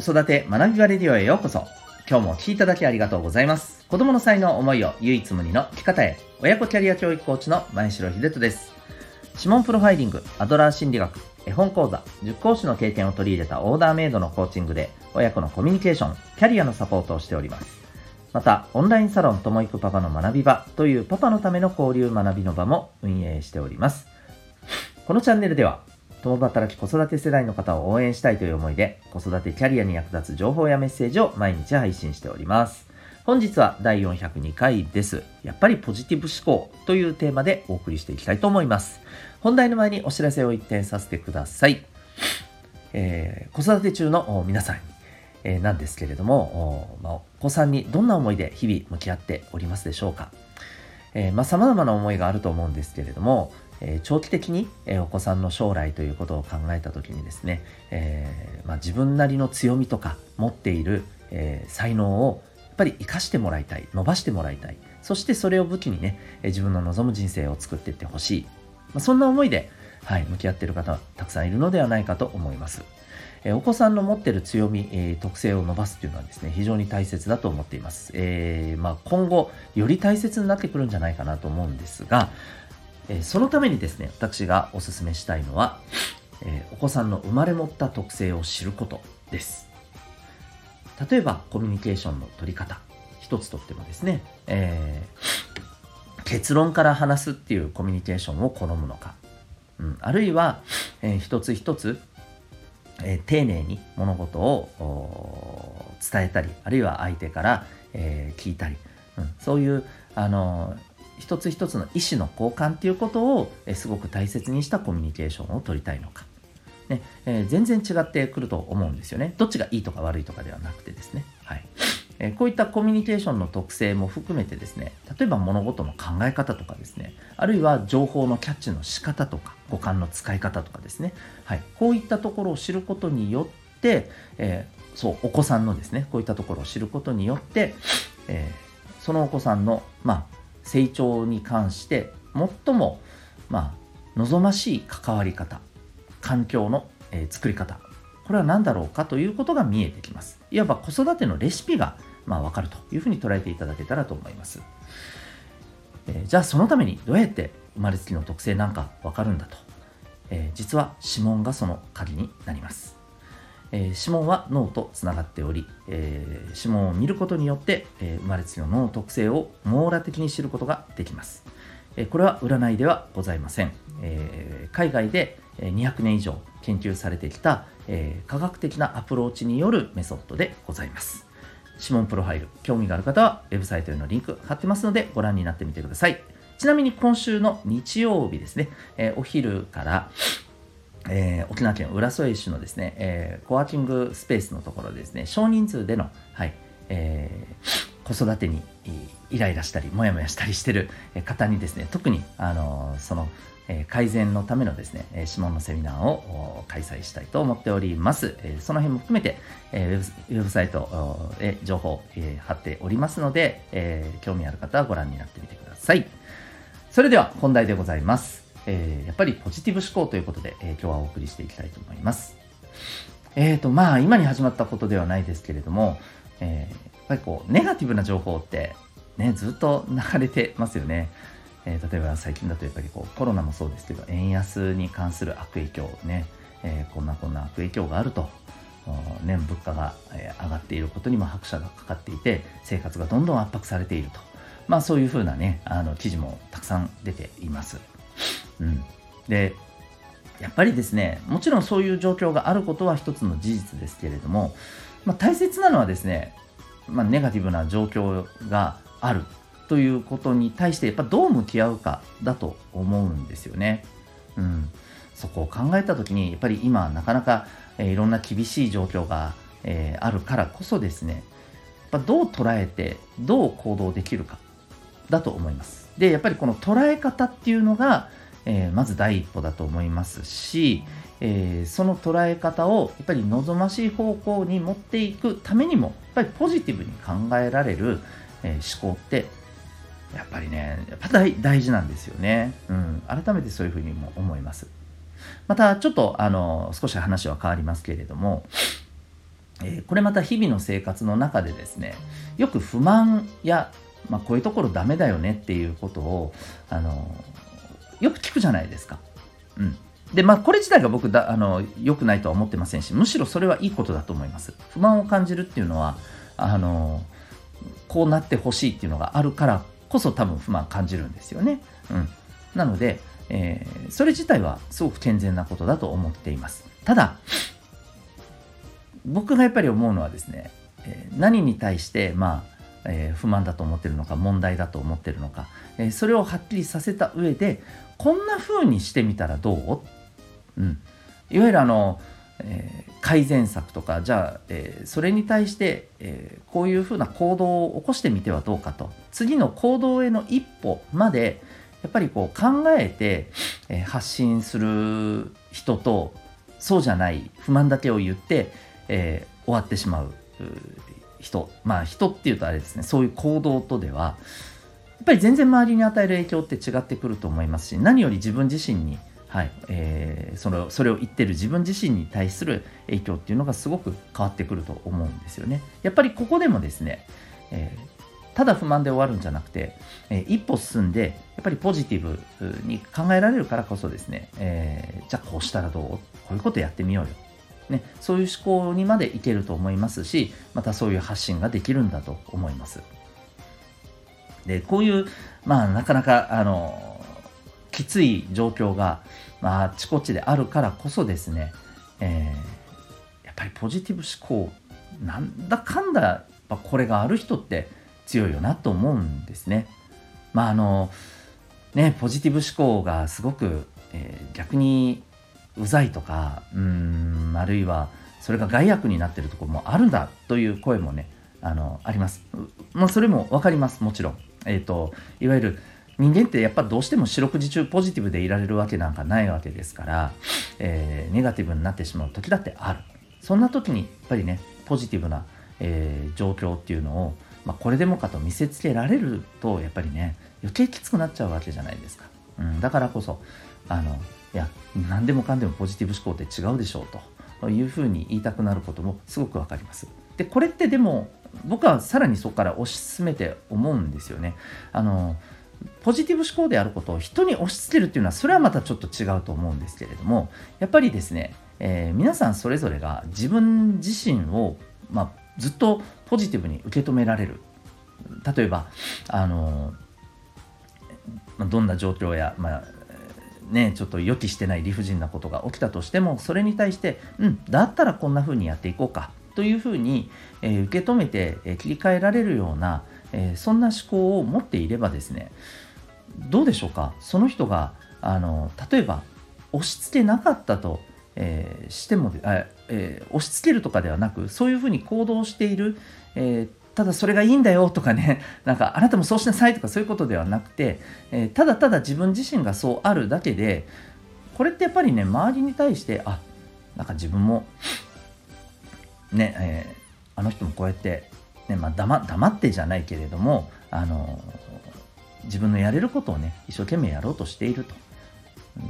子育て学び場レディオへようこそ。今日もお聴きいただきありがとうございます。子供の才能思いを唯一無二の生き方へ。親子キャリア教育コーチの前城秀人です。指紋プロファイリング、アドラー心理学、絵本講座、塾講師の経験を取り入れたオーダーメイドのコーチングで、親子のコミュニケーション、キャリアのサポートをしております。また、オンラインサロンともいくパパの学び場というパパのための交流学びの場も運営しております。このチャンネルでは、共働き子育て世代の方を応援したいという思いで、子育てキャリアに役立つ情報やメッセージを毎日配信しております。本日は第402回です。やっぱりポジティブ思考というテーマでお送りしていきたいと思います。本題の前にお知らせを一点させてください。えー、子育て中の皆さんに、えー、なんですけれども、おまあ、お子さんにどんな思いで日々向き合っておりますでしょうか。えー、まあ、様々な思いがあると思うんですけれども、え長期的に、えお子さんの将来ということを考えた時にですね、えまあ、自分なりの強みとか持っている、え才能をやっぱり生かしてもらいたい伸ばしてもらいたいそしてそれを武器にね、え自分の望む人生を作っていってほしい、まあ、そんな思いで、はい、向き合っている方たくさんいるのではないかと思います。えお子さんの持ってる強み、え特性を伸ばすというのはですね、非常に大切だと思っています。えー、まあ、今後、より大切になってくるんじゃないかなと思うんですが、えそのためにですね、私がお勧めしたいのは、えお子さんの生まれ持った特性を知ることです。例えば、コミュニケーションの取り方、一つとってもですね、えー、結論から話すっていうコミュニケーションを好むのか、うん、あるいは、えー、一つ一つ、えー、丁寧に物事を伝えたり、あるいは相手から、え聞いたり、うん、そういう、あの一つ一つの意思の交換っていうことを、えすごく大切にしたコミュニケーションを取りたいのか。ねえー、全然違ってくると思うんですよね。どっちがいいとか悪いとかではなくてですね。はいえー、こういったコミュニケーションの特性も含めてですね、例えば物事の考え方とかですね、あるいは情報のキャッチの仕方とか、五感の使い方とかですね、はい、こういったところを知ることによって、えー、そう、お子さんのですね、こういったところを知ることによって、え、そのお子さんの、まあ、成長に関して最も、まあ、望ましい関わり方環境の、えー、作り方これは何だろうかということが見えてきます。いわば子育てのレシピが、まあ、分かるというふうに捉えていただけたらと思います、えー、じゃあそのためにどうやって生まれつきの特性なんか分かるんだと、えー、実は指紋がその鍵になります。えー、指紋は脳とつながっており、えー、指紋を見ることによって、えー、生まれつきの脳の特性を網羅的に知ることができます。えこれは占いではございません。え海外で200年以上研究されてきた、え科学的なアプローチによるメソッドでございます。指紋プロファイル、興味がある方はウェブサイトへのリンク貼ってますのでご覧になってみてください。ちなみに今週の日曜日ですね、えお昼から、えー、沖縄県浦添市のですね、えー、コワーキングスペースのところでですね、少人数での、はい、えー、子育てにイライラしたり、もやもやしたりしてる方にですね、特に、あのその、え改善のためのですね、指紋のセミナーを開催したいと思っております。えその辺も含めて、えウェブサイトへ情報、え貼っておりますので、え興味ある方はご覧になってみてください。それでは本題でございます。えー、やっぱりポジティブ思考ということで、えー、今日はお送りしていきたいと思います。えっ、ー、と、まあ、今に始まったことではないですけれども、えやっぱりこう、ネガティブな情報って、ね、ずっと流れてますよね。え例えば最近だとやっぱりこう、コロナもそうですけど、円安に関する悪影響ね、えこんなこんな悪影響があると。年物価が上がっていることにも拍車がかかっていて生活がどんどん圧迫されているとまあそういうふうなねあの記事もたくさん出ていますうん、でやっぱりですねもちろんそういう状況があることは一つの事実ですけれども、まあ、大切なのはですね、まあ、ネガティブな状況があるということに対してやっぱどう向き合うかだと思うんですよね。うん、そこを考えた時にやっぱり今なかなか、えー、いろんな厳しい状況が、えー、あるからこそですねやっぱどう捉えてどう行動できるかだと思います。でやっぱりこの捉え方っていうのがえー、まず第一歩だと思いますし、えー、その捉え方をやっぱり望ましい方向に持っていくためにもやっぱりポジティブに考えられる、えー、思考ってやっぱりねやっぱ大事なんですよね、うん、改めてそういうふうにも思います。またちょっとあの少し話は変わりますけれどもえ、これまた日々の生活の中でですねよく不満や、まあ、こういうところダメだよねっていうことを、あのよく聞くじゃないですか。うん、でまあこれ自体が僕だあの良くないとは思ってませんしむしろそれはいいことだと思います。不満を感じるっていうのはあのこうなってほしいっていうのがあるからこそ多分不満感じるんですよね。うん、なので、えー、それ自体はすごく健全なことだと思っています。ただ僕がやっぱり思うのはですね、え、何に対してまあえー、不満だと思ってるのか問題だと思ってるのか、えー、それをはっきりさせた上でこんな風にしてみたらどう、うん、いわゆるあの、えー、改善策とかじゃあ、えそれに対して、えこういう風な行動を起こしてみてはどうかと。次の行動への一歩までやっぱりこう考えて、え発信する人とそうじゃない不満だけを言ってえ、終わってしまう。人まあ人っていうとあれですねそういう行動とではやっぱり全然周りに与える影響って違ってくると思いますし何より自分自身にはいえー、それそれを言ってる自分自身に対する影響っていうのがすごく変わってくると思うんですよね。やっぱりここでもですね、えー、ただ不満で終わるんじゃなくて、えー、一歩進んでやっぱりポジティブに考えられるからこそですね、え、じゃあこうしたらどう？こういうことやってみようよね、そういう思考にまでいけると思いますしまたそういう発信ができるんだと思います。でこういう、まあ、なかなかあのきつい状況が、まあ、あちこちであるからこそですね、えー、やっぱりポジティブ思考なんだかんだやっぱこれがある人って強いよなと思うんですね。まああのねポジティブ思考がすごく、えー、逆にうざいとかうんあるいはそれが害悪になってるところもあるんだという声もねあのあります。まあ、それも分かりますもちろん。えっ、ー、といわゆる人間ってやっぱどうしても四六時中ポジティブでいられるわけなんかないわけですから、えー、ネガティブになってしまう時だってある。そんな時にやっぱりねポジティブな、えー、状況っていうのを、まあ、これでもかと見せつけられるとやっぱりね余計きつくなっちゃうわけじゃないですか。うん、だからこそあのいや何でもかんでもポジティブ思考って違うでしょうというふうに言いたくなることもすごくわかります。でこれってでも僕はさらにそこから推し進めて思うんですよね。あのポジティブ思考であることを人に押し付けるっていうのはそれはまたちょっと違うと思うんですけれどもやっぱりですね、えー、皆さんそれぞれが自分自身を、まあ、ずっとポジティブに受け止められる例えばあのどんな状況や、まあ、ね、ちょっと予期してない理不尽なことが起きたとしてもそれに対してうんだったらこんな風にやっていこうかというふうに、えー、受け止めて、えー、切り替えられるような、えー、そんな思考を持っていればですねどうでしょうか？その人があの例えば押し付けなかったと、えしてもあ、え押し付けるとかではなくそういうふうに行動している、えただそれがいいんだよとかね、なんかあなたもそうしなさいとかそういうことではなくて、えー、ただただ自分自身がそうあるだけで、これってやっぱりね、周りに対して、あ、なんか自分も、ね、えー、あの人もこうやって、ね、まあ黙、黙ってじゃないけれども、あの自分のやれることをね、一生懸命やろうとしていると。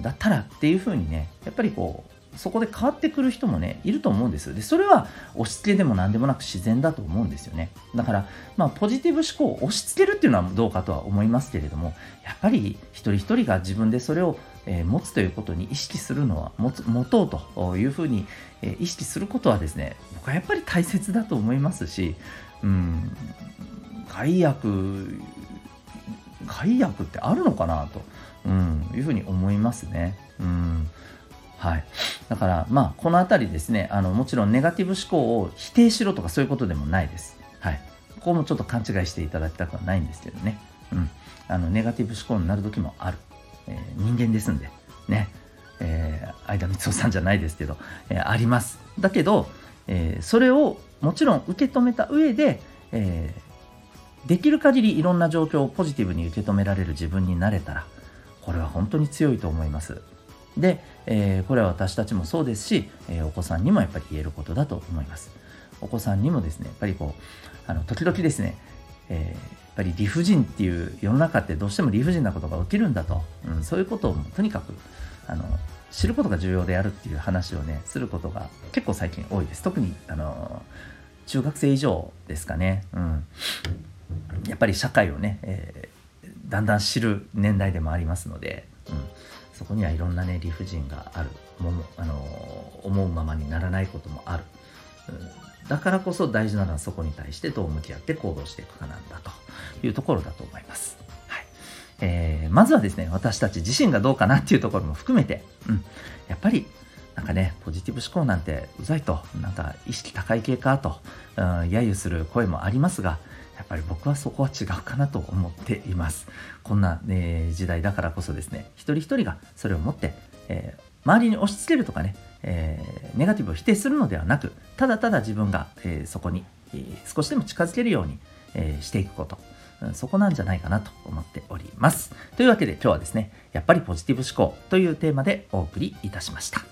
だったらっていうふうにね、やっぱりこう、そこで変わってくる人もね、いると思うんです。で、それは押し付けでも何でもなく自然だと思うんですよね。だから、まあ、ポジティブ思考を押し付けるっていうのはどうかとは思いますけれども、やっぱり一人一人が自分でそれを、えー、持つということに意識するのは、持つ持とうというふうに、えー、意識することはですね、僕はやっぱり大切だと思いますし、うん、害悪、害悪ってあるのかなと、うん、いうふうに思いますね。うんはい、だから、まあ、この辺りですねあのもちろんネガティブ思考を否定しろとかそういうことでもないです。はい、ここもちょっと勘違いしていただきたくはないんですけどね、うん、あのネガティブ思考になる時もある、えー、人間ですんで。ね、えー、相田光夫さんじゃないですけど、えー、あります。だけど、えー、それをもちろん受け止めた上で、えー、できる限りいろんな状況をポジティブに受け止められる自分になれたらこれは本当に強いと思います。で、えー、これは私たちもそうですし、えー、お子さんにもやっぱり言えることだと思います。お子さんにもですね、やっぱりこう、あの時々ですね、えー、やっぱり理不尽っていう世の中ってどうしても理不尽なことが起きるんだと、うん、そういうことをとにかくあの知ることが重要であるっていう話をねすることが結構最近多いです。特にあの中学生以上ですかね、うん、やっぱり社会をね、えー、だんだん知る年代でもありますので、そこにはいろんなね理不尽があるもも、あの思うままにならないこともある、うん、だからこそ大事なのはそこに対してどう向き合って行動していくかなんだというところだと思います。はい。えー、まずはですね私たち自身がどうかなっていうところも含めて、うん、やっぱりなんかね、ポジティブ思考なんてうざいと、なんか意識高い系かと、うん、揶揄する声もありますが、やっぱり僕はそこは違うかなと思っています。こんな、ね、時代だからこそですね、一人一人がそれを持って、えー、周りに押し付けるとかね、えー、ネガティブを否定するのではなく、ただただ自分が、えー、そこに、えー、少しでも近づけるように、えしていくこと。そこなんじゃないかなと思っております。というわけで今日はですね、やっぱりポジティブ思考というテーマでお送りいたしました。